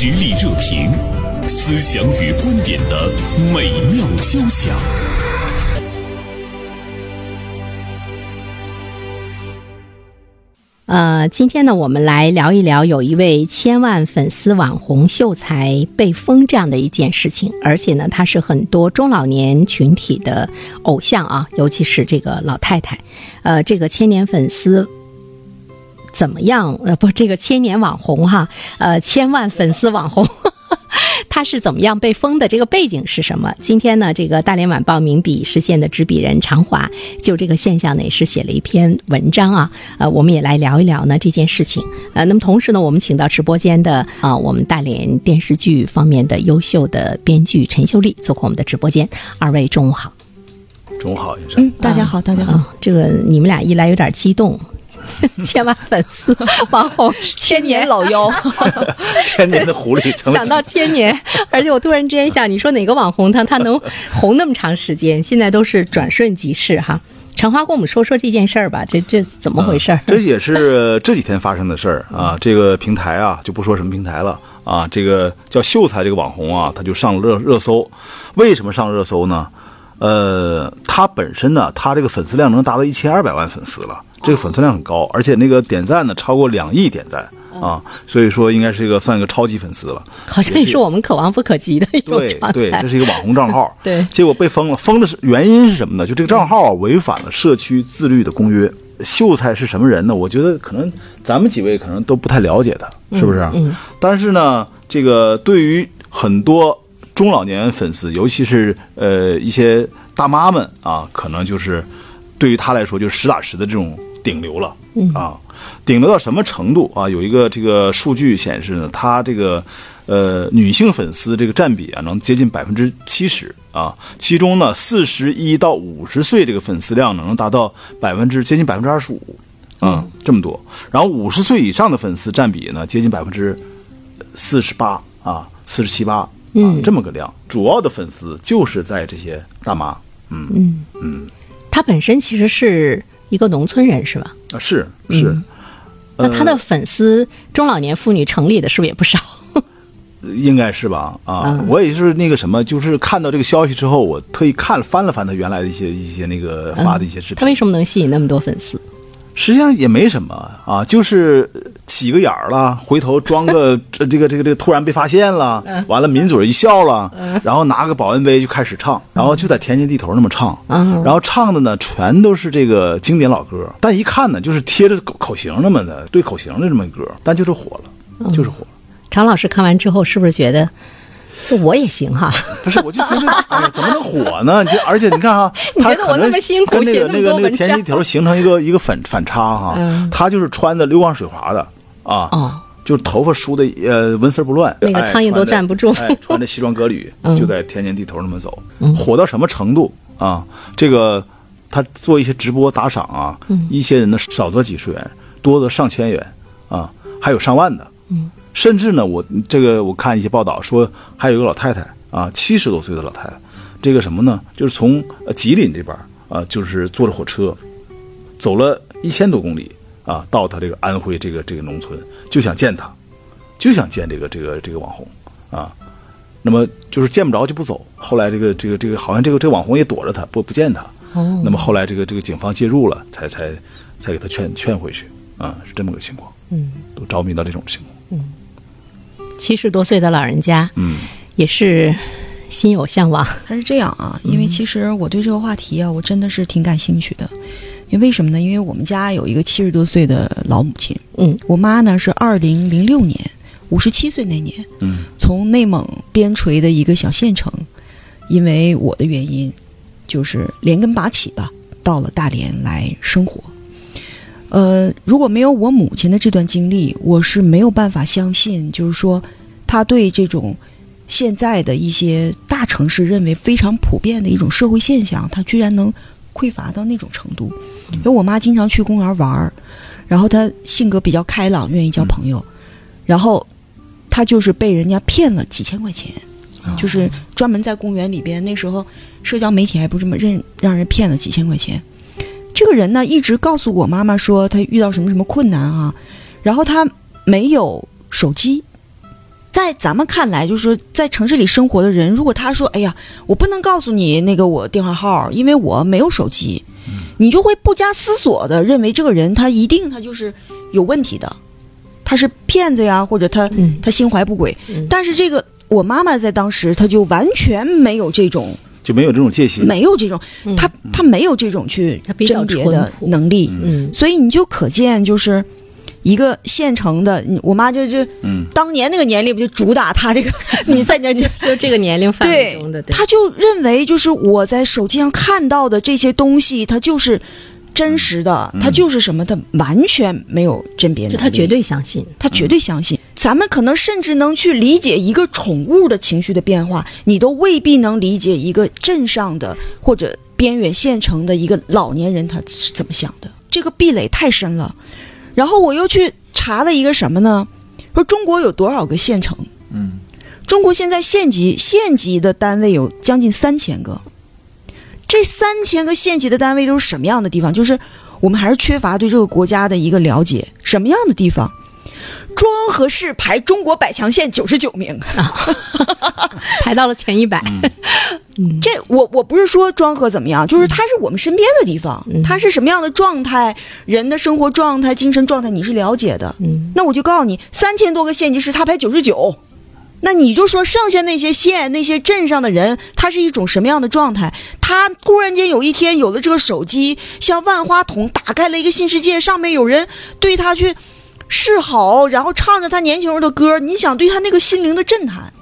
实力热评，思想与观点的美妙交响。呃，今天呢，我们来聊一聊有一位千万粉丝网红秀才被封这样的一件事情，而且呢，他是很多中老年群体的偶像啊，尤其是这个老太太。呃，这个千年粉丝怎么样？呃，不，这个千年网红哈，呃，千万粉丝网红。他是怎么样被封的？这个背景是什么？今天呢，这个大连晚报名笔视线的执笔人常华就这个现象呢，也是写了一篇文章啊。呃，我们也来聊一聊呢这件事情。呃，那么同时呢，我们请到直播间的啊，我们大连电视剧方面的优秀的编剧陈秀丽做客我们的直播间。二位中午好。中午好，先生。嗯，大家好，大家好。这个你们俩一来有点激动。千万粉丝网红千年老妖，千年的狐狸。想到千年，而且我突然之间想，你说哪个网红他他能红那么长时间？现在都是转瞬即逝哈。长花，跟我们说说这件事儿吧，这这怎么回事？这也是 这几天发生的事儿啊。这个平台啊，就不说什么平台了啊。这个叫秀才这个网红啊，他就上了热热搜。为什么上热搜呢？呃，他本身呢，他这个粉丝量能达到一千二百万粉丝了。这个粉丝量很高，而且那个点赞呢超过两亿点赞啊，所以说应该是一个算一个超级粉丝了。好像也是我们可望不可及的一种对对，这是一个网红账号。对，结果被封了，封的是原因是什么呢？就这个账号啊违反了社区自律的公约。秀才是什么人呢？我觉得可能咱们几位可能都不太了解他，是不是？嗯。但是呢，这个对于很多中老年粉丝，尤其是呃一些大妈们啊，可能就是对于他来说，就实打实的这种。顶流了，啊，顶流到什么程度啊？有一个这个数据显示呢，它这个呃女性粉丝这个占比啊，能接近百分之七十啊。其中呢，四十一到五十岁这个粉丝量能达到百分之接近百分之二十五，啊，这么多。然后五十岁以上的粉丝占比呢，接近百分之四十八啊，四十七八啊，这么个量。主要的粉丝就是在这些大妈，嗯嗯嗯，他本身其实是。一个农村人是吧？啊，是是。那他的粉丝中老年妇女城里的是不是也不少？应该是吧？啊，我也是那个什么，就是看到这个消息之后，我特意看翻了翻他原来的一些一些那个发的一些视频。他为什么能吸引那么多粉丝？实际上也没什么啊，就是起个眼儿了，回头装个 这个这个这个突然被发现了，完了抿嘴一笑了，然后拿个保温杯就开始唱，然后就在田间地头那么唱，然后唱的呢全都是这个经典老歌，但一看呢就是贴着口口型那么的对口型的这么歌，但就是火了，就是火了。常老师看完之后是不是觉得？我也行哈，不是，我就觉得，哎呀，怎么能火呢？就而且你看哈，他可能跟那个那个那个田地头形成一个一个反反差哈。他就是穿的溜光水滑的啊，哦就是头发梳的呃纹丝不乱，那个苍蝇都站不住。穿着西装革履，就在田间地头那么走，火到什么程度啊？这个他做一些直播打赏啊，一些人呢少则几十元，多则上千元啊，还有上万的。甚至呢，我这个我看一些报道说，还有一个老太太啊，七十多岁的老太太，这个什么呢？就是从吉林这边啊，就是坐着火车，走了一千多公里啊，到他这个安徽这个这个农村，就想见他，就想见这个这个这个网红啊。那么就是见不着就不走。后来这个这个这个好像这个这个网红也躲着他，不不见他。哦。那么后来这个这个警方介入了，才才才给他劝劝回去啊，是这么个情况。嗯。都着迷到这种情况。嗯。七十多岁的老人家，嗯，也是心有向往。他是这样啊，因为其实我对这个话题啊，我真的是挺感兴趣的。因为为什么呢？因为我们家有一个七十多岁的老母亲，嗯，我妈呢是二零零六年五十七岁那年，嗯，从内蒙边陲的一个小县城，因为我的原因，就是连根拔起吧，到了大连来生活。呃，如果没有我母亲的这段经历，我是没有办法相信，就是说，他对这种现在的一些大城市认为非常普遍的一种社会现象，他居然能匮乏到那种程度。因为我妈经常去公园玩儿，然后她性格比较开朗，愿意交朋友，然后她就是被人家骗了几千块钱，就是专门在公园里边，那时候社交媒体还不这么认，让人骗了几千块钱。这个人呢，一直告诉我妈妈说他遇到什么什么困难啊，然后他没有手机，在咱们看来，就是说在城市里生活的人，如果他说：“哎呀，我不能告诉你那个我电话号，因为我没有手机。”你就会不加思索的认为这个人他一定他就是有问题的，他是骗子呀，或者他、嗯。他心怀不轨。嗯。但是这个我妈妈在当时，她就完全没有这种就没有这种戒心。没有这种，嗯她她没有这种去甄别的能力，嗯所以你就可见就是。一个现成的，我妈就就嗯，当年那个年龄不就主打她这个，你在那就 这个年龄范围对中的，对他就认为就是我在手机上看到的这些东西，它就是真实的，它就是什么，他完全没有甄别能力，就他绝对相信。他绝对相信。咱们可能甚至能去理解一个宠物的情绪的变化，你都未必能理解一个镇上的或者边远县城的一个老年人他是怎么想的。这个壁垒太深了。然后我又去查了一个什么呢？说中国有多少个县城？嗯，中国现在县级县级的单位有将近三千个，这三千个县级的单位都是什么样的地方？就是我们还是缺乏对这个国家的一个了解，什么样的地方？庄河市排中国百强县九十九名，排到了前一百。这我我不是说庄河怎么样，就是它是我们身边的地方，嗯它是什么样的状态，人的生活状态、精神状态你是了解的。嗯，那我就告诉你，三千多个县级市，它排九十九，那你就说剩下那些县、那些镇上的人，他是一种什么样的状态？他突然间有一天有了这个手机，像万花筒打开了一个新世界，上面有人对他去示好，然后唱着他年轻时候的歌，你想对他那个心灵的震撼？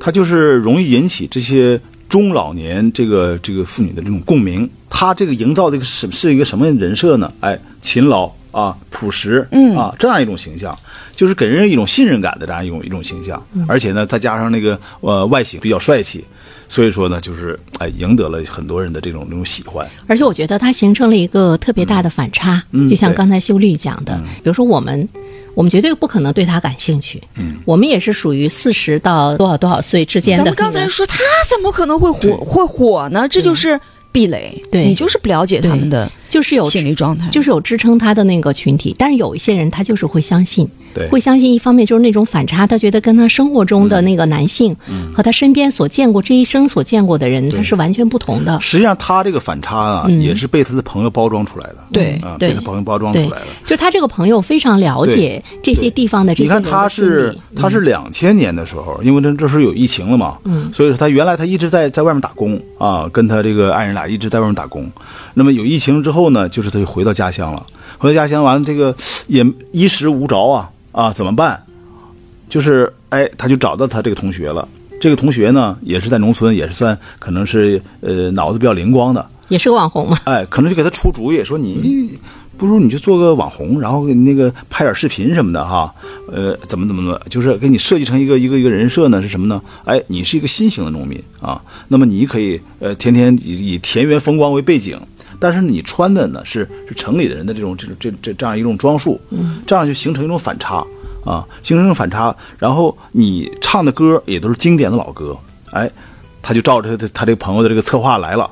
他就是容易引起这些中老年这个这个妇女的这种共鸣。他这个营造的一个是是一个什么人设呢？哎，勤劳啊，朴实，嗯啊，这样一种形象，就是给人一种信任感的这样一种一种形象。而且呢，再加上那个呃外形比较帅气，所以说呢，就是哎赢得了很多人的这种这种喜欢。而且我觉得它形成了一个特别大的反差，嗯就像刚才秀丽讲的，比如说我们，我们绝对不可能对他感兴趣，嗯，我们也是属于四十到多少多少岁之间的咱们。刚才说他怎么可能会火会火呢？这就是壁垒，对。你就是不了解他们的就是有心理状态，就是有支撑他的那个群体，但是有一些人他就是会相信，对。会相信一方面就是那种反差，他觉得跟他生活中的那个男性、和他身边所见过这一生所见过的人，他是完全不同的。实际上，他这个反差啊，嗯。也是被他的朋友包装出来的。对啊，对。被他朋友包装出来的。，就他这个朋友非常了解这些地方的这你看他是理他是两千年的时候，因为这这时候有疫情了嘛，嗯。所以说他原来他一直在在外面打工啊，跟他这个爱人俩一直在外面打工。那么有疫情之后呢，就是他就回到家乡了，回到家乡完了这个也衣食无着啊啊，怎么办？就是哎，他就找到他这个同学了。这个同学呢，也是在农村，也是算可能是呃脑子比较灵光的，也是个网红嘛。哎，可能就给他出主意，说你不如你就做个网红，然后那个拍点视频什么的哈，呃，怎么怎么怎么，就是给你设计成一个一个一个人设呢？是什么呢？哎，你是一个新型的农民啊，那么你可以呃天天以以田园风光为背景。但是你穿的呢是是城里的人的这种这种这这这样一种装束，这样就形成一种反差啊，形成一种反差。然后你唱的歌也都是经典的老歌，哎，他就照着他他这个朋友的这个策划来了，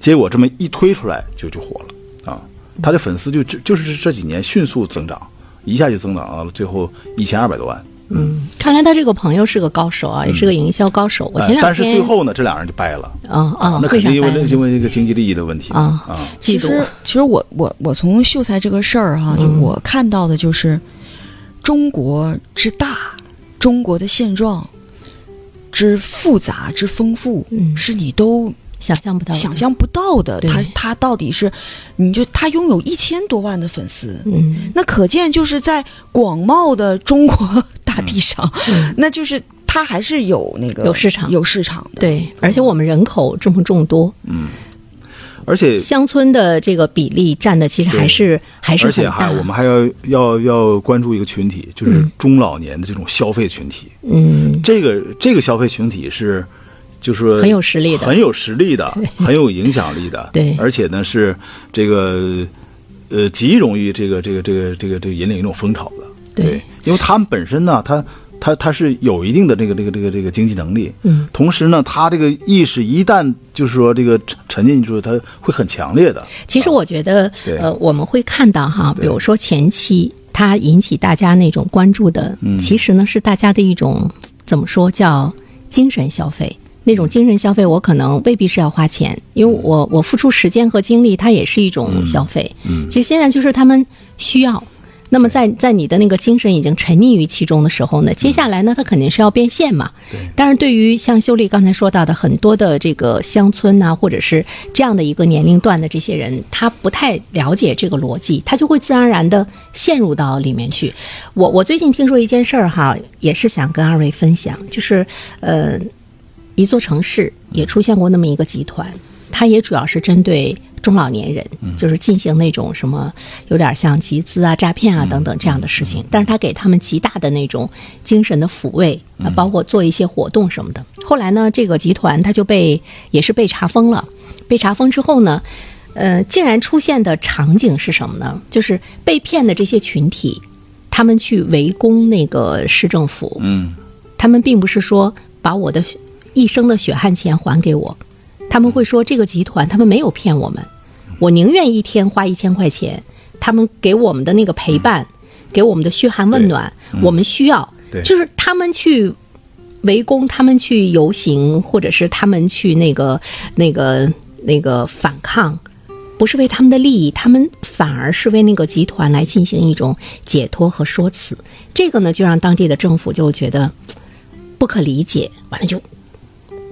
结果这么一推出来就就火了啊！他的粉丝就就就是这几年迅速增长，一下就增长到了最后一千二百多万。嗯，看来他这个朋友是个高手啊，也是个营销高手。我前两天，哎但是最后呢，这俩人就掰了。啊啊，那肯定因为因为这个经济利益的问题。啊啊。其实，其实我我我从秀才这个事儿哈、就嗯我看到的就是中国之大，中国的现状之复杂之丰富，嗯。是你都想象不到的，想象不到的。他他到底是，你就他拥有一千多万的粉丝，嗯。那可见就是在广袤的中国大地上，嗯。那就是它还是有那个有市场。有市场的。对，而且我们人口这么众多，嗯。而且乡村的这个比例占的其实还是还是而且很大。还我们还要要要关注一个群体，就是中老年的这种消费群体。嗯。这个这个消费群体是，就是说很有实力的很有实力的，很有影响力的，对。而且呢是这个呃极容易这个这个这个这个这个引领一种风潮的，对因为他们本身呢，他他他是有一定的这个这个这个这个经济能力，嗯，同时呢，他这个意识一旦就是说这个沉沉进去，他会很强烈的，其实我觉得，对。呃，我们会看到哈，比如说前期它引起大家那种关注的，嗯。其实呢是大家的一种怎么说叫精神消费？那种精神消费，我可能未必是要花钱，因为我我付出时间和精力，它也是一种消费。嗯。其实现在就是他们需要。那么在在你的那个精神已经沉溺于其中的时候呢，接下来呢，它肯定是要变现嘛。对但是，对于像秀丽刚才说到的很多的这个乡村呐、或者是这样的一个年龄段的这些人，他不太了解这个逻辑，他就会自然而然的陷入到里面去。我我最近听说一件事儿哈，也是想跟二位分享，就是呃，一座城市也出现过那么一个集团，它也主要是针对中老年人，就是进行那种什么有点像集资啊、诈骗啊等等这样的事情，但是他给他们极大的那种精神的抚慰啊，包括做一些活动什么的。后来呢，这个集团他就被也是被查封了，被查封之后呢。呃，竟然出现的场景是什么呢？就是被骗的这些群体，他们去围攻那个市政府，嗯。他们并不是说把我的一生的血汗钱还给我，他们会说这个集团他们没有骗我们，我宁愿一天花一千块钱，他们给我们的那个陪伴，给我们的嘘寒问暖，我们需要，就是他们去围攻，他们去游行，或者是他们去那个那个那个反抗。不是为他们的利益，他们反而是为那个集团来进行一种解脱和说辞。这个呢，就让当地的政府就觉得不可理解，完了就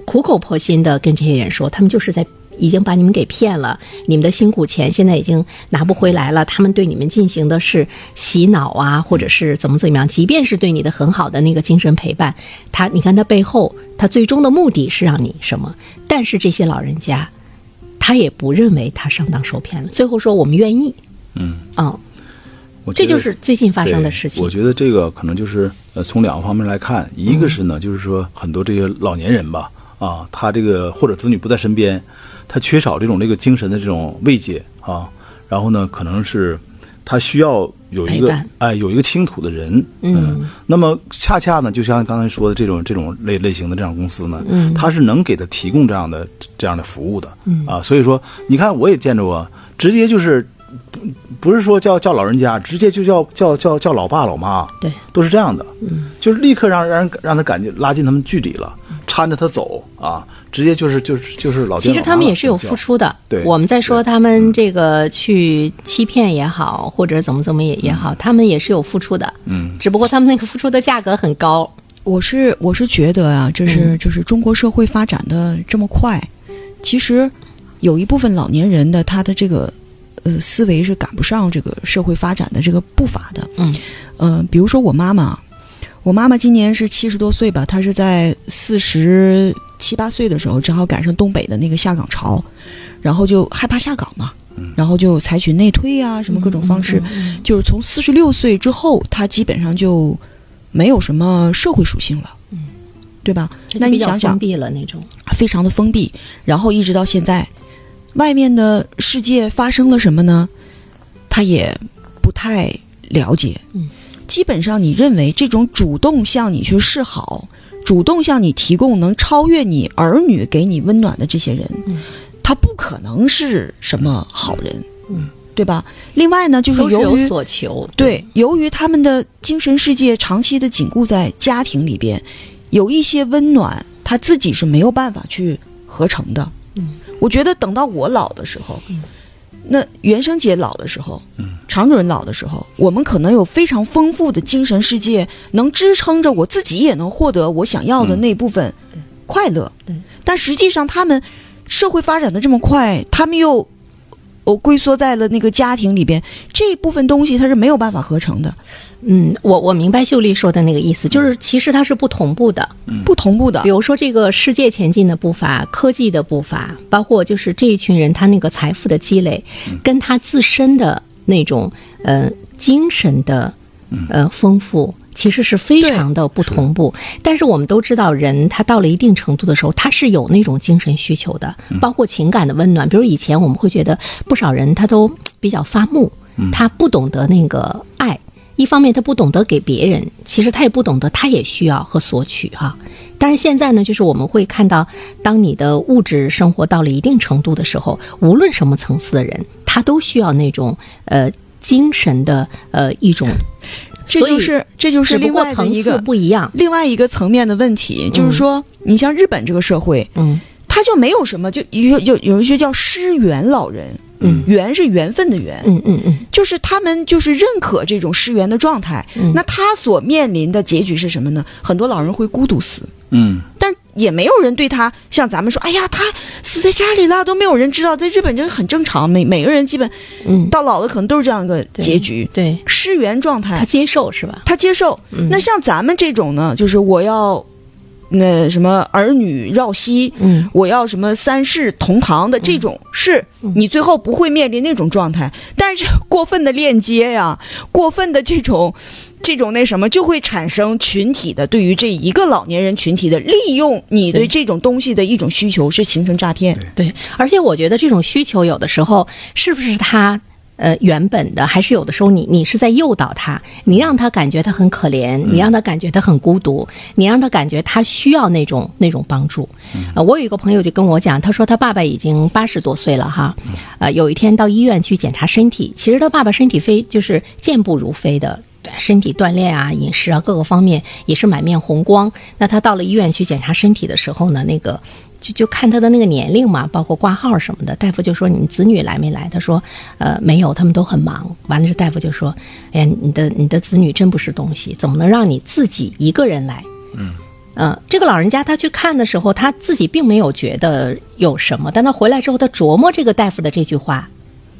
苦口婆心的跟这些人说，他们就是在已经把你们给骗了，你们的辛苦钱现在已经拿不回来了。他们对你们进行的是洗脑啊，或者是怎么怎么样，即便是对你的很好的那个精神陪伴，他你看他背后，他最终的目的是让你什么？但是这些老人家，他也不认为他上当受骗了，最后说我们愿意，嗯，嗯，我这就是最近发生的事情我。觉得这个可能就是呃，从两个方面来看，一个是呢，就是说很多这些老年人吧，啊，他这个或者子女不在身边，他缺少这种这个精神的这种慰藉啊，然后呢，可能是他需要有一个哎有一个倾吐的人，嗯。那么恰恰呢，就像刚才说的这种这种类类型的这样公司呢，嗯。它是能给他提供这样的这样的服务的，啊，所以说你看我也见着过，直接就是不不是说叫叫老人家，直接就叫叫叫叫老爸老妈，对，都是这样的，嗯，就是立刻让让人让他感觉拉近他们距离了，搀着他走啊，直接就是就是就是老其实他们也是有付出的。对我们在说他们这个去欺骗也好，或者怎么怎么也也好，他们也是有付出的。嗯，只不过他们那个付出的价格很高。我是我是觉得啊，这是就是中国社会发展的这么快，其实有一部分老年人的他的这个呃思维是赶不上这个社会发展的这个步伐的。嗯，呃，比如说我妈妈，我妈妈今年是七十多岁吧，她是在四十七八岁的时候，正好赶上东北的那个下岗潮，然后就害怕下岗嘛，然后就采取内推啊，什么各种方式，就是从四十六岁之后，她基本上就没有什么社会属性了，嗯，对吧？那你想想封，闭了那种。非常的封闭，然后一直到现在，外面的世界发生了什么呢？她也不太了解。嗯，基本上你认为这种主动向你去示好，主动向你提供能超越你儿女给你温暖的这些人，嗯他不可能是什么好人。嗯，对吧？另外呢，就是由于有所求。对，由于他们的精神世界长期的紧固在家庭里边，有一些温暖，他自己是没有办法去合成的。嗯，我觉得等到我老的时候，嗯那袁生姐老的时候，嗯，常主任老的时候，我们可能有非常丰富的精神世界，能支撑着我自己也能获得我想要的那部分快乐。对，但实际上他们社会发展的这么快，他们又。我龟缩在了那个家庭里边，这部分东西它是没有办法合成的，嗯，我我明白秀丽说的那个意思，就是其实它是不同步的。不同步的比。如说这个世界前进的步伐、科技的步伐，包括就是这一群人他那个财富的积累，跟他自身的那种呃精神的呃丰富，其实是非常的不同步。但是我们都知道，人他到了一定程度的时候，他是有那种精神需求的，包括情感的温暖。比如以前我们会觉得不少人他都比较发木，他不懂得那个爱。一方面他不懂得给别人，其实他也不懂得他也需要和索取哈、但是现在呢，就是我们会看到，当你的物质生活到了一定程度的时候，无论什么层次的人，他都需要那种呃精神的呃一种这就是这就是另外的一个不一样。另外一个层面的问题，就是说，你像日本这个社会，嗯他就没有什么，就有有有一些叫失缘老人，嗯缘是缘分的缘，嗯嗯嗯就是他们就是认可这种失缘的状态。嗯那他所面临的结局是什么呢？很多老人会孤独死，嗯，但也没有人对他像咱们说，哎呀，他死在家里了，都没有人知道。在日本这很正常，每每个人基本嗯，到老了可能都是这样一个结局，对失缘状态他。接受是吧？他接受。嗯那像咱们这种呢，就是我要那什么儿女绕膝，嗯我要什么三世同堂的这种，是你最后不会面临那种状态。但是过分的链接呀，过分的这种。这种那什么就会产生群体的对于这一个老年人群体的利用，你对对这种东西的一种需求是形成诈骗。对，而且我觉得这种需求有的时候是不是他呃原本的，还是有的时候你你是在诱导他，你让他感觉他很可怜，你让他感觉他很孤独，你让他感觉他需要那种那种帮助。呃，我有一个朋友就跟我讲，他说他爸爸已经八十多岁了哈，呃，有一天到医院去检查身体，其实他爸爸身体非就是健步如飞的。身体锻炼啊，饮食啊，各个方面也是满面红光。那他到了医院去检查身体的时候呢，那个就就看他的那个年龄嘛，包括挂号什么的。大夫就说你子女来没来？他说呃没有，他们都很忙。完了，这大夫就说，哎呀，你的你的子女真不是东西，怎么能让你自己一个人来？嗯。呃，这个老人家他去看的时候，他自己并没有觉得有什么，但他回来之后，他琢磨这个大夫的这句话，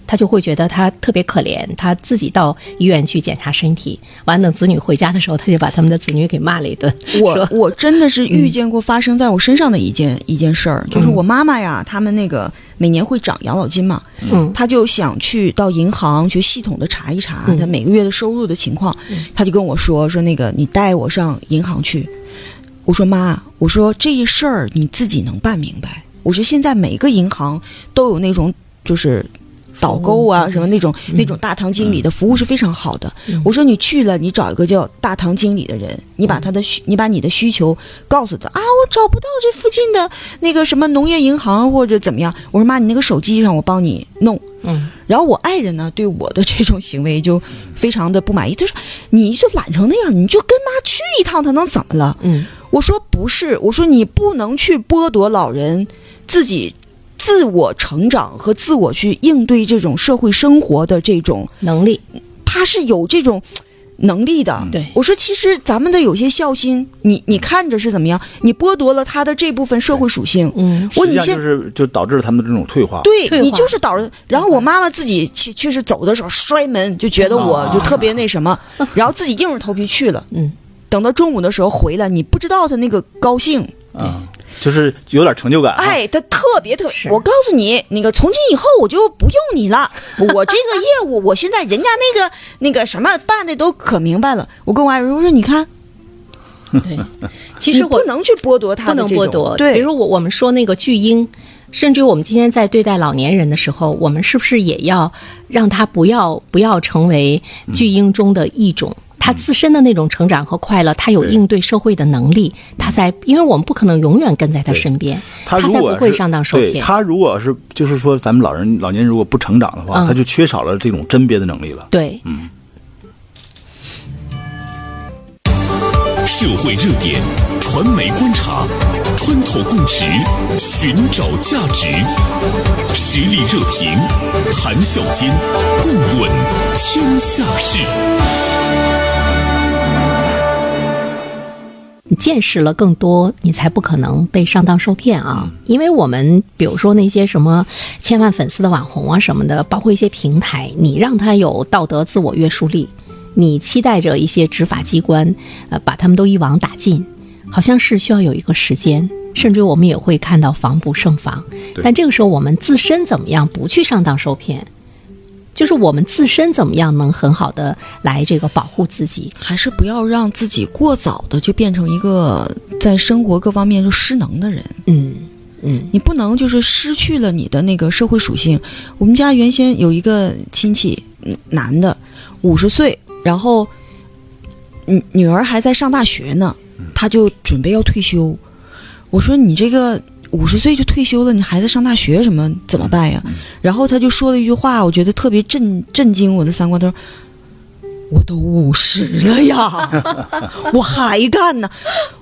他就会觉得他特别可怜，他自己到医院去检查身体，完等子女回家的时候，他就把他们的子女给骂了一顿。我我真的是遇见过发生在我身上的一件、一件事儿，就是我妈妈呀，他们那个每年会涨养老金嘛，嗯。她就想去到银行去系统的查一查嗯。她每个月的收入的情况，她就跟我说说那个你带我上银行去，我说妈，我说这些事儿你自己能办明白，我说现在每个银行都有那种就是。导购啊，什么那种那种大堂经理的服务是非常好的。我说你去了，你找一个叫大堂经理的人，你把他的需，你把你的需求告诉他啊，我找不到这附近的那个什么农业银行或者怎么样。我说妈，你那个手机上我帮你弄。嗯，然后我爱人呢，对我的这种行为就非常的不满意。他说：“你就懒成那样，你就跟妈去一趟，他能怎么了？”嗯我说：“不是，我说你不能去剥夺老人自己自我成长和自我去应对这种社会生活的这种，能力，他是有这种。”能力的，对我说，其实咱们的有些孝心，你你看着是怎么样？你剥夺了他的这部分社会属性，嗯我你现就是就导致了他们的这种退化。对你就是导致，然后我妈妈自己去确实走的时候摔门，就觉得我就特别那什么，然后自己硬着头皮去了。嗯，等到中午的时候回来，你不知道他那个高兴，嗯，就是有点成就感。，哎，他特别特别。我告诉你，那个从今以后我就不用你了，我这个业务，我现在人家那个那个什么办的都可明白了。我跟我爱人我说，你看，对。其实我不能去剥夺他不能的这种剥夺。对比对，如我我们说那个巨婴，甚至于我们今天在对待老年人的时候，我们是不是也要让他不要不要成为巨婴中的一种？他自身的那种成长和快乐，他有应对社会的能力，他才，因为我们不可能永远跟在他身边，他如才果是不会上当受骗。他如果是就是说咱们老人老年人如果不成长的话，嗯他就缺少了这种甄别的能力了。对，嗯社会热点，传媒观察，穿透共识，寻找价值，实力热评，谈笑间，共论天下事。你见识了更多，你才不可能被上当受骗啊！因为我们比如说那些什么千万粉丝的网红啊什么的，包括一些平台，你让他有道德自我约束力，你期待着一些执法机关，呃，把他们都一网打尽，好像是需要有一个时间，甚至我们也会看到防不胜防。但这个时候，我们自身怎么样不去上当受骗？就是我们自身怎么样能很好的来这个保护自己？还是不要让自己过早的就变成一个在生活各方面就失能的人。嗯嗯你不能就是失去了你的那个社会属性。我们家原先有一个亲戚，嗯男的，五十岁，然后女女儿还在上大学呢，他就准备要退休。我说你这个五十岁就退休了，你孩子上大学什么怎么办呀？然后他就说了一句话，我觉得特别震震惊我的三观。他说：“我都五十了呀，我还干呢。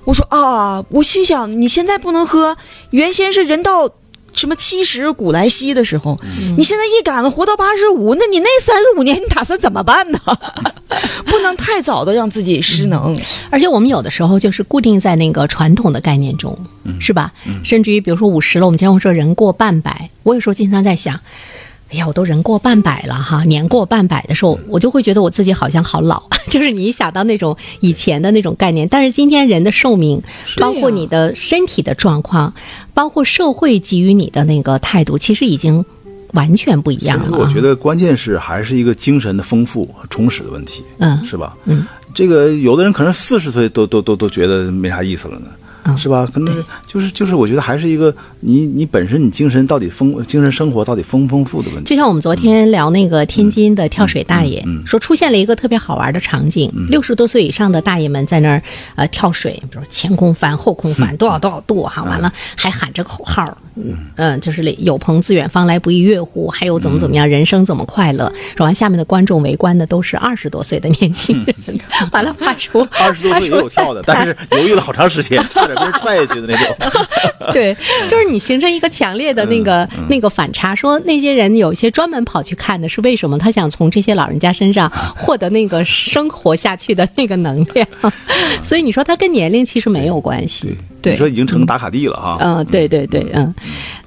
我说啊，我心想你现在不能喝，原先是人到什么七十古来稀的时候，你现在一赶了活到八十五，那你那三十五年你打算怎么办呢？不能太早的让自己失能。而且我们有的时候就是固定在那个传统的概念中，是吧？甚至于比如说五十了，我们经常说人过半百，我有时候经常在想。哎呀，我都人过半百了哈，年过半百的时候，我就会觉得我自己好像好老。就是你一想到那种以前的那种概念，但是今天人的寿命，包括你的身体的状况，包括社会给予你的那个态度，其实已经完全不一样了。我觉得关键是还是一个精神的丰富和充实的问题，嗯，是吧？嗯，这个有的人可能四十岁都都都都觉得没啥意思了呢。是吧？可能就是就是，我觉得还是一个你你本身你精神到底丰精神生活到底丰不丰富的问题。就像我们昨天聊那个天津的跳水大爷，嗯说出现了一个特别好玩的场景：六十多岁以上的大爷们在那儿呃跳水，比如前空翻、后空翻，多少多少度哈，完了还喊着口号，嗯嗯，就是有朋自远方来，不亦乐乎，还有怎么怎么样，人生怎么快乐。说完，下面的观众围观的都是二十多岁的年轻人，完了发出 二十多岁也有跳的，但是 犹豫了好长时间，差点被人踹下去的那种。对，就是你形成一个强烈的那个、那个反差。说那些人有一些专门跑去看的是为什么？他想从这些老人家身上获得那个生活下去的那个能量。所以你说他跟年龄其实没有关系。对你说已经成打卡地了哈。嗯，对对对，嗯。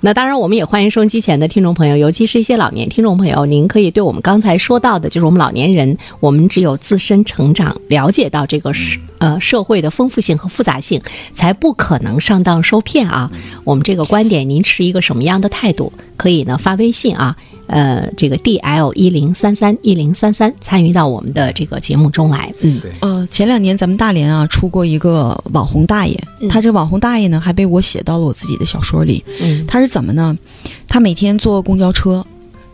那当然，我们也欢迎收音机前的听众朋友，尤其是一些老年听众朋友，您可以对我们刚才说到的，就是我们老年人，我们只有自身成长，了解到这个社呃社会的丰富性和复杂性，才不可能上当受骗啊。我们这个观点，您持一个什么样的态度？可以呢发微信啊，呃，这个 D L 一零三三一零三三参与到我们的这个节目中来。嗯，对呃，前两年咱们大连啊出过一个网红大爷，嗯他这个网红大爷呢还被我写到了我自己的小说里。嗯他是怎么呢？他每天坐公交车，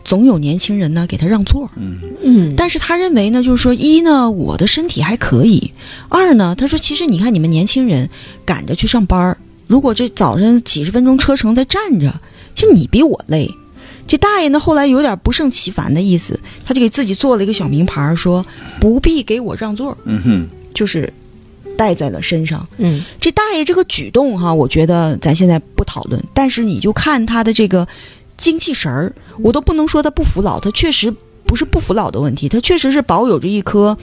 总有年轻人呢给他让座，嗯嗯，但是他认为呢，就是说一呢我的身体还可以，二呢他说其实你看你们年轻人赶着去上班儿，如果这早上几十分钟车程在站着，就你比我累。这大爷呢后来有点不胜其烦的意思，他就给自己做了一个小名牌，说不必给我让座。嗯哼，就是带在了身上。嗯这大爷这个举动哈，我觉得咱现在不讨论，但是你就看他的这个精气神儿，我都不能说他不服老，他确实不是不服老的问题，他确实是保有着一颗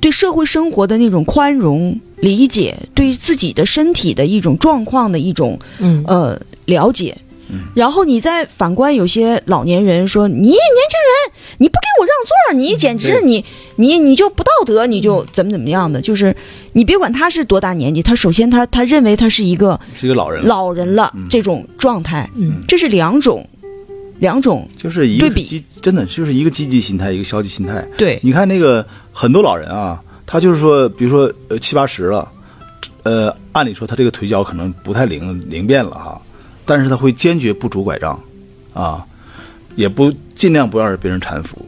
对社会生活的那种宽容、理解，对自己的身体的一种状况的一种嗯呃了解。然后你再反观有些老年人说：“你年轻人，你不给我让座，你简直对。你你你就不道德，你就怎么怎么样的。”就是你别管他是多大年纪，他首先他他认为他是一个是一个老人，老人了这种状态，嗯。这是两种两种就是一个对比。积，真的就是一个积极心态，一个消极心态。对。你看那个很多老人啊，他就是说，比如说呃七八十了，呃，按理说他这个腿脚可能不太灵灵便了哈，但是他会坚决不拄拐杖，啊，也不尽量不让别人搀扶。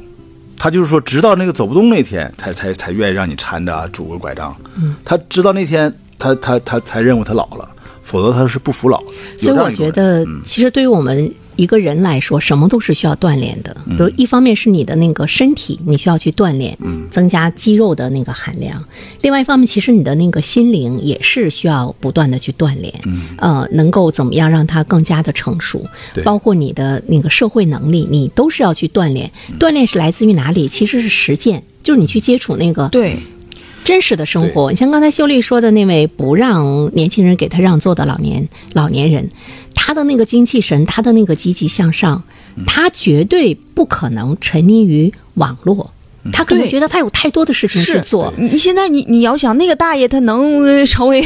他就是说，直到那个走不动那天，才才才愿意让你搀着啊，拄个拐杖。嗯，他直到那天，他他他才认为他老了，否则他是不服老的。所以我觉得嗯，其实对于我们一个人来说，什么都是需要锻炼的。比如，一方面是你的那个身体，你需要去锻炼，增加肌肉的那个含量；另外一方面，其实你的那个心灵也是需要不断的去锻炼。呃，能够怎么样让它更加的成熟？对包括你的那个社会能力，你都是要去锻炼。锻炼是来自于哪里？其实是实践，就是你去接触那个对真实的生活。你像刚才秀丽说的那位不让年轻人给他让座的老年老年人，他的那个精气神，他的那个积极向上，他绝对不可能沉溺于网络。他可能觉得他有太多的事情去做，你你现在你你要想那个大爷他能呃成为，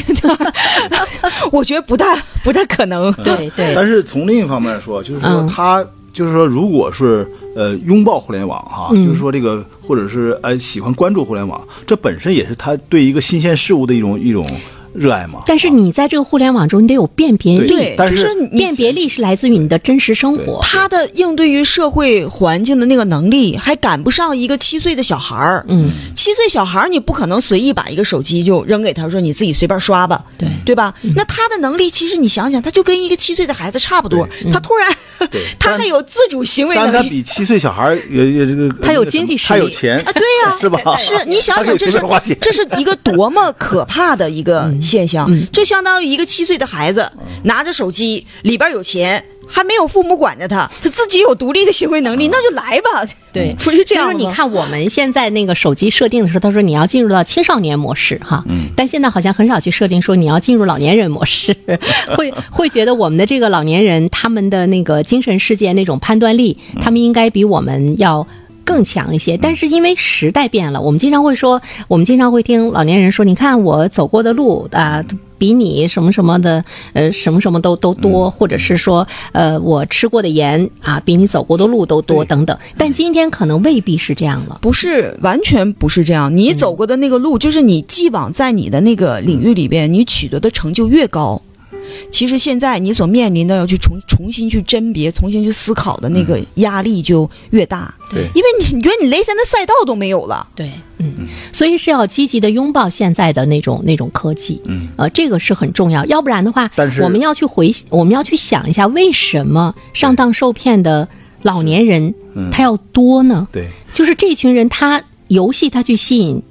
我觉得不大不大可能。对对，但是从另一方面来说，就是说嗯。他就是说，如果是呃拥抱互联网哈，嗯。就是说这个或者是呃喜欢关注互联网，这本身也是他对一个新鲜事物的一种一种热爱嘛。但是你在这个互联网中，你得有辨别力，对，但就是辨别力是来自于你的真实生活。他的应对于社会环境的那个能力，还赶不上一个七岁的小孩儿。嗯，七岁小孩儿，你不可能随意把一个手机就扔给他说你自己随便刷吧，对对吧？那他的能力其实你想想，他就跟一个七岁的孩子差不多。他突然，对 他还有自主行为但他能力。比七岁小孩儿也也这个，他有经济实力他有钱啊，对呀、是吧？是你想想，这是 这是一个多么可怕的一个现象。嗯。这相当于一个七岁的孩子拿着手机，里边有钱，还没有父母管着他，他自己有独立的行为能力，那就来吧。对，不是这样你看我们现在那个手机设定的时候，他说你要进入到青少年模式哈，嗯。但现在好像很少去设定说你要进入老年人模式，会会觉得我们的这个老年人他们的那个精神世界那种判断力，嗯。他们应该比我们要。更强一些，但是因为时代变了，我们经常会说，我们经常会听老年人说，你看我走过的路啊，比你什么什么的，呃，什么什么都都多，或者是说，呃，我吃过的盐啊，比你走过的路都多，等等。但今天可能未必是这样了。不是，完全不是这样。你走过的那个路，就是你既往在你的那个领域里边，你取得的成就越高，其实现在你所面临的要去重重新去甄别、重新去思考的那个压力就越大。对。因为你你觉得你雷神的赛道都没有了。对，嗯，所以是要积极的拥抱现在的那种那种科技，嗯，呃，这个是很重要，要不然的话，但是我们要去回，我们要去想一下，为什么上当受骗的老年人嗯。他要多呢？对，就是这群人，他游戏他去吸引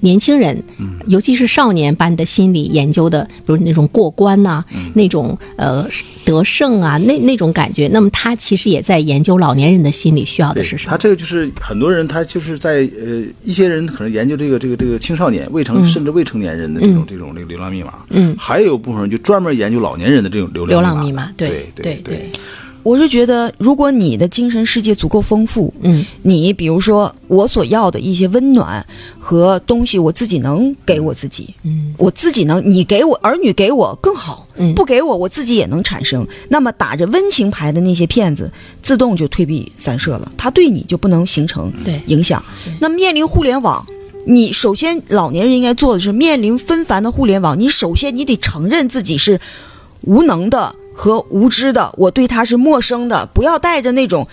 年轻人，尤其是少年，把你的心理研究的，比如那种过关呐、那种呃得胜啊，那那种感觉。那么他其实也在研究老年人的心理需要的是什么。他这个就是很多人，他就是在呃，一些人可能研究这个这个这个青少年、未成、甚至未成年人的这种、这种这个流浪密码，嗯，还有部分人就专门研究老年人的这种流流浪密浪密码，对对。对，我是觉得，如果你的精神世界足够丰富，嗯，你比如说我所要的一些温暖和东西，我自己能给我自己，嗯，我自己能，你给我儿女给我更好，嗯不给我我自己也能产生。那么打着温情牌的那些骗子，自动就退避三舍了，他对你就不能形成对影响。那面临互联网。你首先，老年人应该做的是面临纷繁的互联网，你首先你得承认自己是无能的和无知的，我对他是陌生的，不要带着那种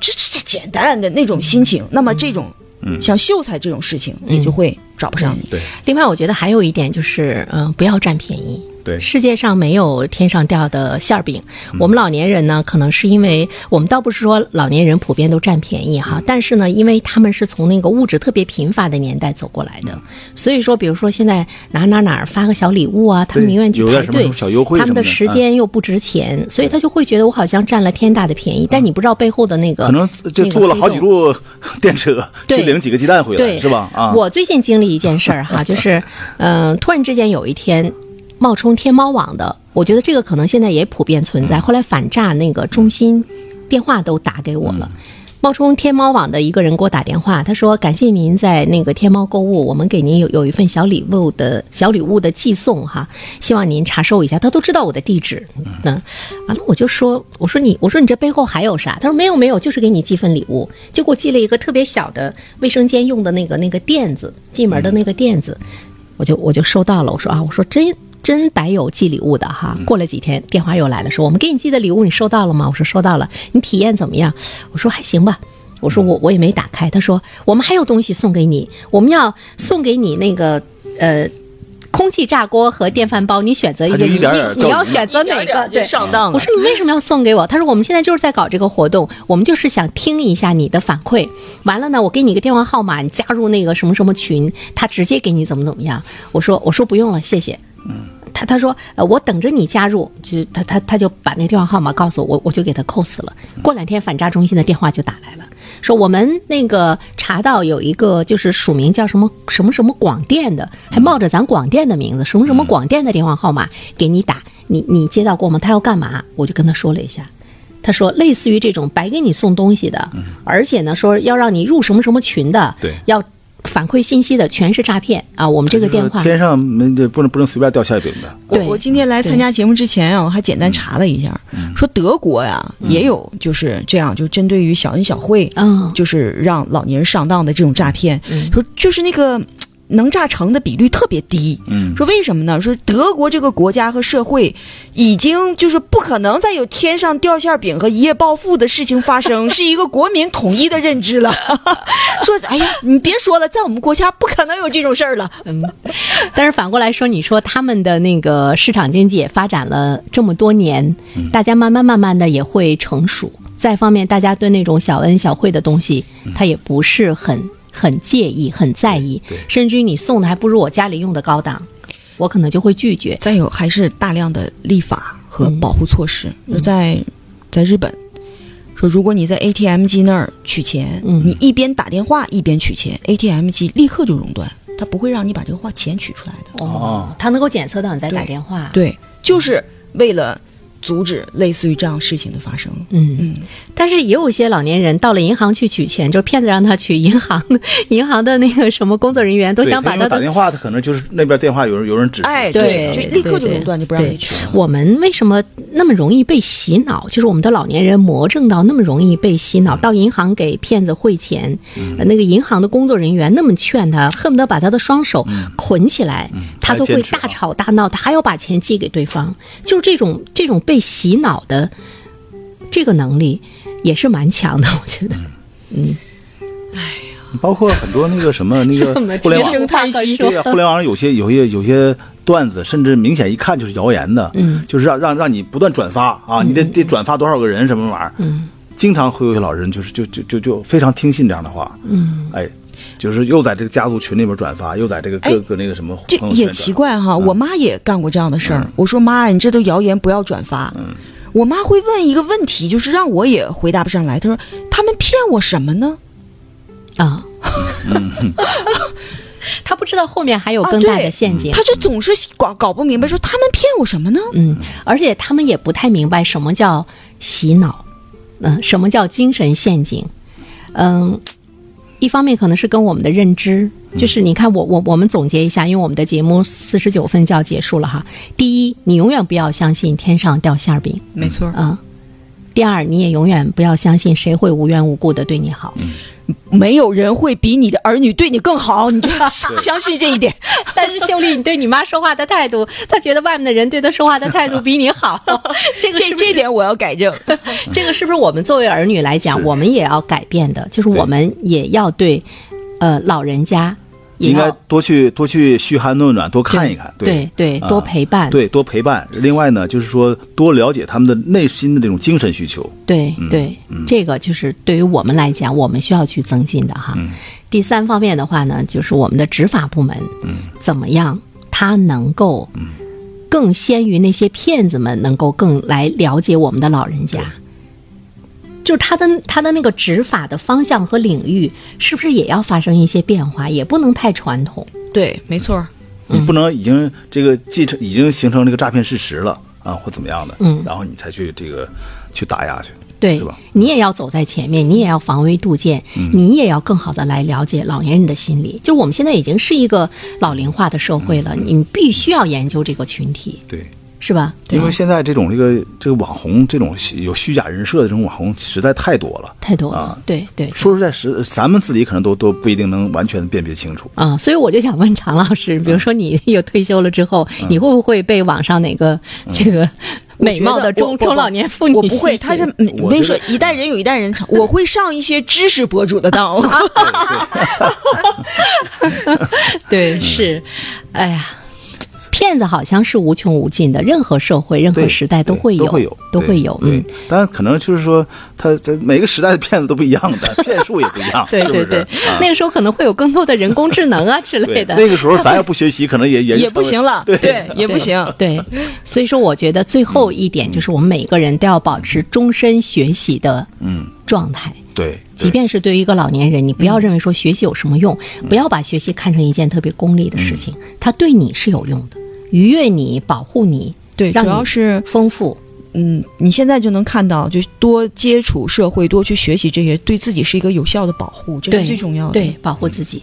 这这这简单的那种心情。那么这种，嗯像秀才这种事情，也就会找不上你。对另外，我觉得还有一点就是，嗯、不要占便宜。对。世界上没有天上掉的馅儿饼。我们老年人呢，可能是因为我们倒不是说老年人普遍都占便宜哈，但是呢，因为他们是从那个物质特别贫乏的年代走过来的，所以说，比如说现在哪哪哪儿发个小礼物啊，他们宁愿去排队小优惠他们的时间又不值钱，所以他就会觉得我好像占了天大的便宜，但你不知道背后的那个可能就坐了好几路电车去领几个鸡蛋回来，对，是吧？啊，我最近经历一件事儿哈，就是，嗯、突然之间有一天冒充天猫网的，我觉得这个可能现在也普遍存在。后来反诈那个中心电话都打给我了。冒充天猫网的一个人给我打电话，他说：“感谢您在那个天猫购物，我们给您有有一份小礼物的小礼物的寄送哈，希望您查收一下。”他都知道我的地址，那完了我就说：“我说你，我说你这背后还有啥？”他说：“没有没有，就是给你寄份礼物，就给我寄了一个特别小的卫生间用的那个那个垫子，进门的那个垫子。”我就我就收到了，我说啊，我说真真白有寄礼物的哈。过了几天，电话又来了，说我们给你寄的礼物你收到了吗？我说收到了，你体验怎么样？我说还行吧。我说我我也没打开。他说我们还有东西送给你，我们要送给你那个呃。空气炸锅和电饭煲，你选择一个，你要选择哪个？对，上当了我说你为什么要送给我？他说我们现在就是在搞这个活动，我们就是想听一下你的反馈。完了呢，我给你一个电话号码，你加入那个什么什么群，他直接给你怎么怎么样。我说我说不用了，谢谢。嗯，他他说呃我等着你加入，就他他他就把那个电话号码告诉我，我我就给他扣死了。过两天反诈中心的电话就打来了。说我们那个查到有一个就是署名叫什么什么什么广电的，还冒着咱广电的名字，什么什么广电的电话号码给你打，你你接到过吗？他要干嘛？我就跟他说了一下，他说类似于这种白给你送东西的，而且呢说要让你入什么什么群的，对要反馈信息的全是诈骗啊！我们这个电话天上没这不能不能随便掉馅饼的，对。我我今天来参加节目之前啊，我还简单查了一下，说德国呀、也有就是这样，就针对于小恩小惠，嗯。就是让老年人上当的这种诈骗，说就是那个能炸成的比率特别低。嗯说为什么呢？说德国这个国家和社会已经就是不可能再有天上掉馅饼和一夜暴富的事情发生，是一个国民统一的认知了。说哎呀，你别说了，在我们国家不可能有这种事儿了。嗯，但是反过来说，你说他们的那个市场经济也发展了这么多年，大家慢慢慢慢的也会成熟。再方面，大家对那种小恩小惠的东西，他也不是很很介意、很在意，甚至于你送的还不如我家里用的高档，我可能就会拒绝。再有还是大量的立法和保护措施。在在日本，说如果你在 ATM 机那儿取钱，嗯你一边打电话一边取钱，ATM 机立刻就熔断，它不会让你把这个话钱取出来的。哦，它能够检测到你在打电话。对，就是为了阻止类似于这样事情的发生。嗯，嗯，但是也有一些老年人到了银行去取钱，就是骗子让他取银行银行的那个什么工作人员都想把他打电话，他可能就是那边电话有人有人指示，哎，对就立刻就对熔断，就不让你取。我们为什么那么容易被洗脑？就是我们的老年人魔怔到那么容易被洗脑，到银行给骗子汇钱，呃那个银行的工作人员那么劝他，恨不得把他的双手捆起来，他都会大吵大闹，他还要把钱寄给对方。就是这种这种被洗脑的这个能力也是蛮强的，我觉得。嗯，哎呀包括很多那个什么那个 互联网对呀、互联网上有些有些有些段子，甚至明显一看就是谣言的，嗯，就是让让让你不断转发啊，你得得转发多少个人什么玩意儿，嗯，经常会有些老人就是就就就就非常听信这样的话，嗯，哎，就是又在这个家族群里边转发，又在这个各个那个什么这也奇怪哈，我妈也干过这样的事儿。我说妈，你这都谣言，不要转发。我妈会问一个问题，就是让我也回答不上来。她说：“他们骗我什么呢？啊。他不知道后面还有啊更大的陷阱。她就总是搞搞不明白，说他们骗我什么呢？嗯，而且他们也不太明白什么叫洗脑，嗯、什么叫精神陷阱，嗯，一方面可能是跟我们的认知，就是你看我我我们总结一下，因为我们的节目四十九分就要结束了哈。第一，你永远不要相信天上掉馅儿饼，没错，啊、第二，你也永远不要相信谁会无缘无故的对你好。没有人会比你的儿女对你更好，你就 相信这一点。但是秀丽，你对你妈说话的态度，她觉得外面的人对她说话的态度比你好，这个这是是这点我要改正。这个是不是我们作为儿女来讲，我们也要改变的？就是我们也要对，呃，老人家也应该多去多去嘘寒问暖，多看一看，对对啊多陪伴，对，多陪伴。另外呢，就是说多了解他们的内心的这种精神需求。对对，这个就是对于我们来讲，我们需要去增进的哈。第三方面的话呢，就是我们的执法部门，怎么样，他能够更先于那些骗子们，能够更来了解我们的老人家。就是他的他的那个执法的方向和领域，是不是也要发生一些变化？也不能太传统。对，没错。你不能已经这个继承已经形成这个诈骗事实了啊，或怎么样的，嗯然后你才去这个去打压去，对是吧，你也要走在前面，你也要防微杜渐，你也要更好的来了解老年人的心理。就是我们现在已经是一个老龄化的社会了，你必须要研究这个群体，对。是吧？因为现在这种这个这个网红这种有虚假人设的这种网红实在太多了。太多了，啊对对说实在，实咱们自己可能都都不一定能完全辨别清楚。啊，所以我就想问常老师，比如说你有退休了之后，你会不会被网上哪个这个美貌的中中老年妇女我不会，他是嗯我跟你说一代人有一代人长。我会上一些知识博主的当。对 是，哎呀。骗子好像是无穷无尽的，任何社会、任何时代都会有，都会有，都会有。对。嗯，但可能就是说，他在每个时代的骗子都不一样的，骗术也不一样，对是不是？对。对，啊。那个时候可能会有更多的人工智能啊之类的。那个时候咱要不学习，可能也也也不行了，对。对，也不行。对，所以说我觉得最后一点就是我们每个人都要保持终身学习的嗯，状态。对，即便是对于一个老年人，你不要认为说学习有什么用，嗯。不要把学习看成一件特别功利的事情，它对你是有用的，愉悦你，保护你，对，主要是丰富。嗯，你现在就能看到，就多接触社会，多去学习这些，对自己是一个有效的保护，这对是最重要的。对，保护自己。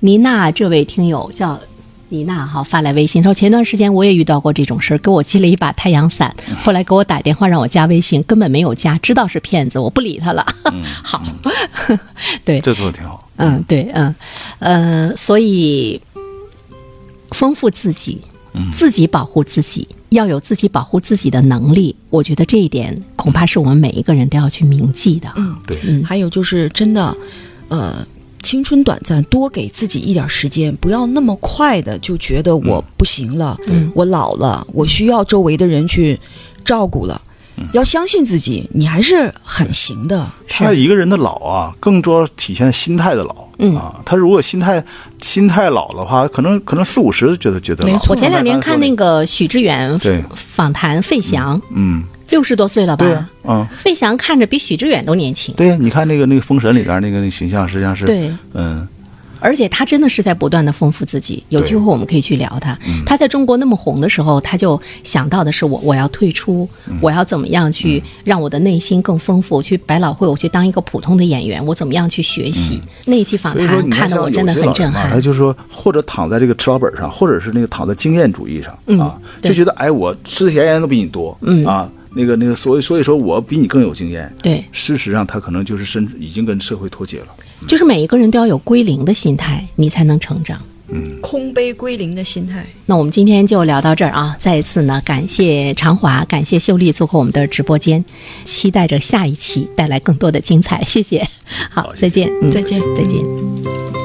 妮娜这位听友叫妮娜哈，发来微信说，前段时间我也遇到过这种事儿，给我寄了一把太阳伞，后来给我打电话让我加微信，根本没有加，知道是骗子，我不理他了。好，对，这做的挺好。嗯，对，嗯，呃，所以丰富自己，自己保护自己，要有自己保护自己的能力。我觉得这一点恐怕是我们每一个人都要去铭记的。嗯，对，还有就是真的，呃，青春短暂，多给自己一点时间，不要那么快的就觉得我不行了，嗯我老了，我需要周围的人去照顾了。要相信自己，你还是很行的。他一个人的老啊，更多体现心态的老。嗯。啊，他如果心态心态老的话，可能可能四五十觉得觉得老。没错。我前两天看那个许知远对。访谈费翔，嗯，六十多岁了吧？嗯，费翔看着比许知远都年轻，对呀，你看那个那个《封神》里边那个那个形象，实际上是对，嗯，而且他真的是在不断的丰富自己。有机会我们可以去聊他。嗯他在中国那么红的时候，他就想到的是我我要退出，嗯我要怎么样去让我的内心更丰富？去百老汇，我去当一个普通的演员，我怎么样去学习？那一期访谈你看像有看得我真的很震撼他。就是说或者躺在这个吃老本上，或者是那个躺在经验主义上嗯啊，就觉得哎，我吃的盐盐都比你多，嗯啊，那个那个，所以所以说我比你更有经验。对，事实上他可能就是身已经跟社会脱节了。就是每一个人都要有归零的心态，你才能成长。嗯空杯归零的心态。那我们今天就聊到这儿啊！再一次呢，感谢长华，感谢秀丽做客我们的直播间，期待着下一期带来更多的精彩。谢谢，好，好谢谢再见，嗯再见再见。